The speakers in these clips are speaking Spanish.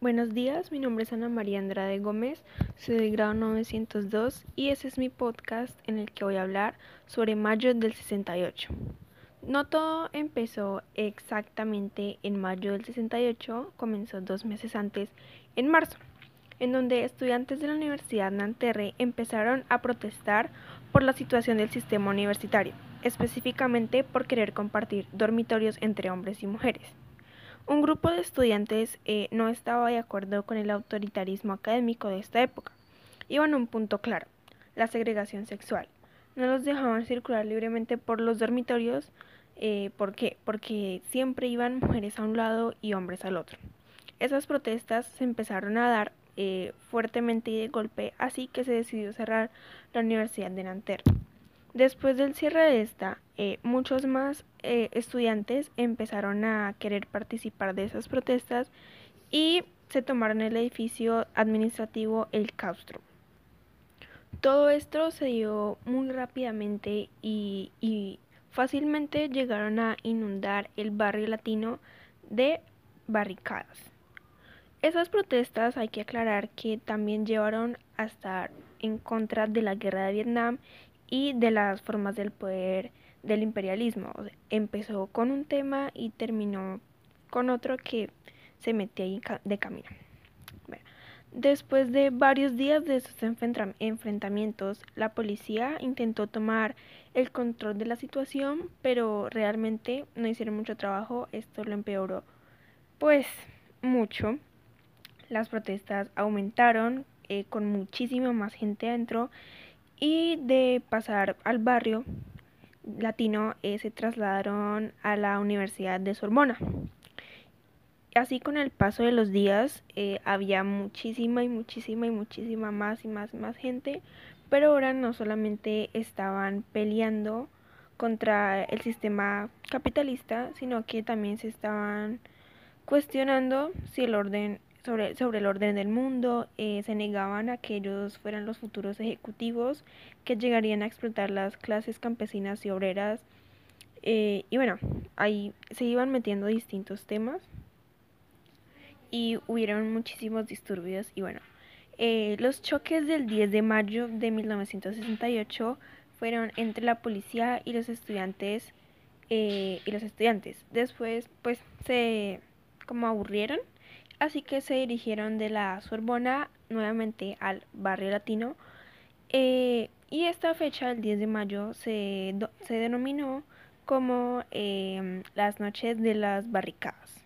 Buenos días, mi nombre es Ana María Andrade Gómez, soy del grado 902 y ese es mi podcast en el que voy a hablar sobre mayo del 68. No todo empezó exactamente en mayo del 68, comenzó dos meses antes, en marzo, en donde estudiantes de la Universidad Nanterre empezaron a protestar por la situación del sistema universitario, específicamente por querer compartir dormitorios entre hombres y mujeres. Un grupo de estudiantes eh, no estaba de acuerdo con el autoritarismo académico de esta época. Iban a un punto claro, la segregación sexual. No los dejaban circular libremente por los dormitorios. Eh, ¿Por qué? Porque siempre iban mujeres a un lado y hombres al otro. Esas protestas se empezaron a dar eh, fuertemente y de golpe, así que se decidió cerrar la Universidad de Nanterre. Después del cierre de esta, eh, muchos más eh, estudiantes empezaron a querer participar de esas protestas y se tomaron el edificio administrativo El Castro. Todo esto se dio muy rápidamente y, y fácilmente llegaron a inundar el barrio latino de barricadas. Esas protestas hay que aclarar que también llevaron a estar en contra de la guerra de Vietnam y de las formas del poder del imperialismo. empezó con un tema y terminó con otro que se metió ahí de camino. después de varios días de esos enfrentamientos, la policía intentó tomar el control de la situación, pero realmente no hicieron mucho trabajo, esto lo empeoró pues mucho. Las protestas aumentaron eh, con muchísima más gente adentro y de pasar al barrio latino eh, se trasladaron a la Universidad de Sorbona. Así con el paso de los días eh, había muchísima y muchísima y muchísima más y más y más gente, pero ahora no solamente estaban peleando contra el sistema capitalista, sino que también se estaban cuestionando si el orden sobre, sobre el orden del mundo, eh, se negaban a que ellos fueran los futuros ejecutivos que llegarían a explotar las clases campesinas y obreras. Eh, y bueno, ahí se iban metiendo distintos temas y hubieron muchísimos disturbios y bueno, eh, los choques del 10 de mayo de 1968 fueron entre la policía y los estudiantes y los estudiantes. Después pues se como aburrieron así que se dirigieron de la Sorbona nuevamente al barrio latino. Eh, y esta fecha, el 10 de mayo, se, se denominó como em, las noches de las barricadas.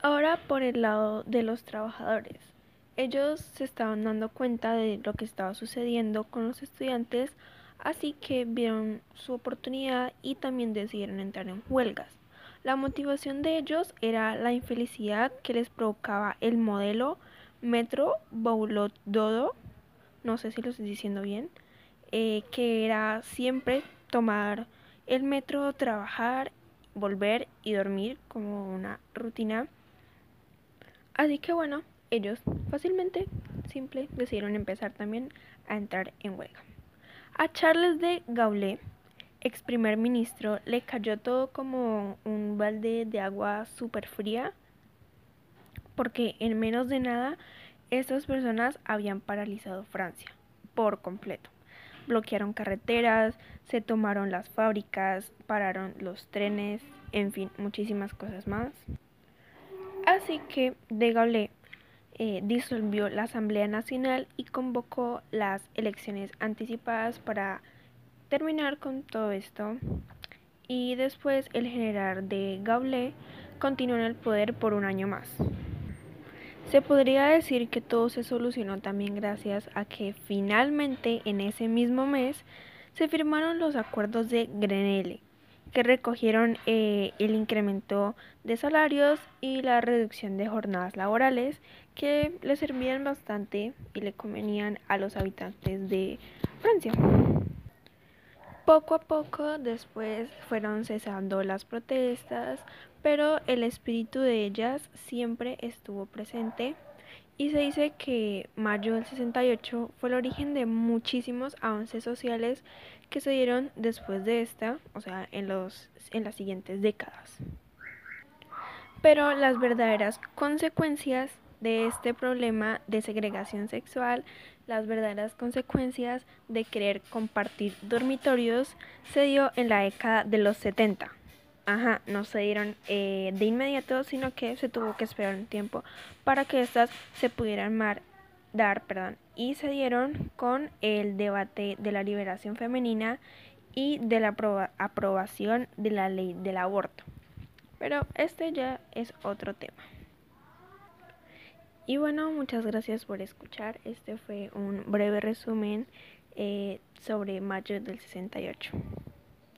Ahora por el lado de los trabajadores. Ellos se estaban dando cuenta de lo que estaba sucediendo con los estudiantes, así que vieron su oportunidad y también decidieron entrar en huelgas. La motivación de ellos era la infelicidad que les provocaba el modelo Metro Boulododo, no sé si lo estoy diciendo bien, eh, que era siempre tomar el metro, trabajar, volver y dormir como una rutina. Así que bueno, ellos fácilmente, simple, decidieron empezar también a entrar en huelga. A Charles de Gaulle ex primer ministro le cayó todo como un balde de agua súper fría porque en menos de nada estas personas habían paralizado Francia por completo. Bloquearon carreteras, se tomaron las fábricas, pararon los trenes, en fin, muchísimas cosas más. Así que De Gaulle eh, disolvió la Asamblea Nacional y convocó las elecciones anticipadas para terminar con todo esto y después el general de Gaulle continuó en el poder por un año más. Se podría decir que todo se solucionó también gracias a que finalmente en ese mismo mes se firmaron los acuerdos de Grenelle, que recogieron eh, el incremento de salarios y la reducción de jornadas laborales que le servían bastante y le convenían a los habitantes de Francia. Poco a poco después fueron cesando las protestas, pero el espíritu de ellas siempre estuvo presente y se dice que mayo del 68 fue el origen de muchísimos avances sociales que se dieron después de esta, o sea, en, los, en las siguientes décadas. pero las verdaderas consecuencias de este problema de segregación sexual, las verdaderas consecuencias de querer compartir dormitorios se dio en la década de los 70. Ajá, no se dieron eh, de inmediato, sino que se tuvo que esperar un tiempo para que estas se pudieran mar, dar, perdón, y se dieron con el debate de la liberación femenina y de la aprobación de la ley del aborto. Pero este ya es otro tema. Y bueno, muchas gracias por escuchar. Este fue un breve resumen eh, sobre mayo del 68.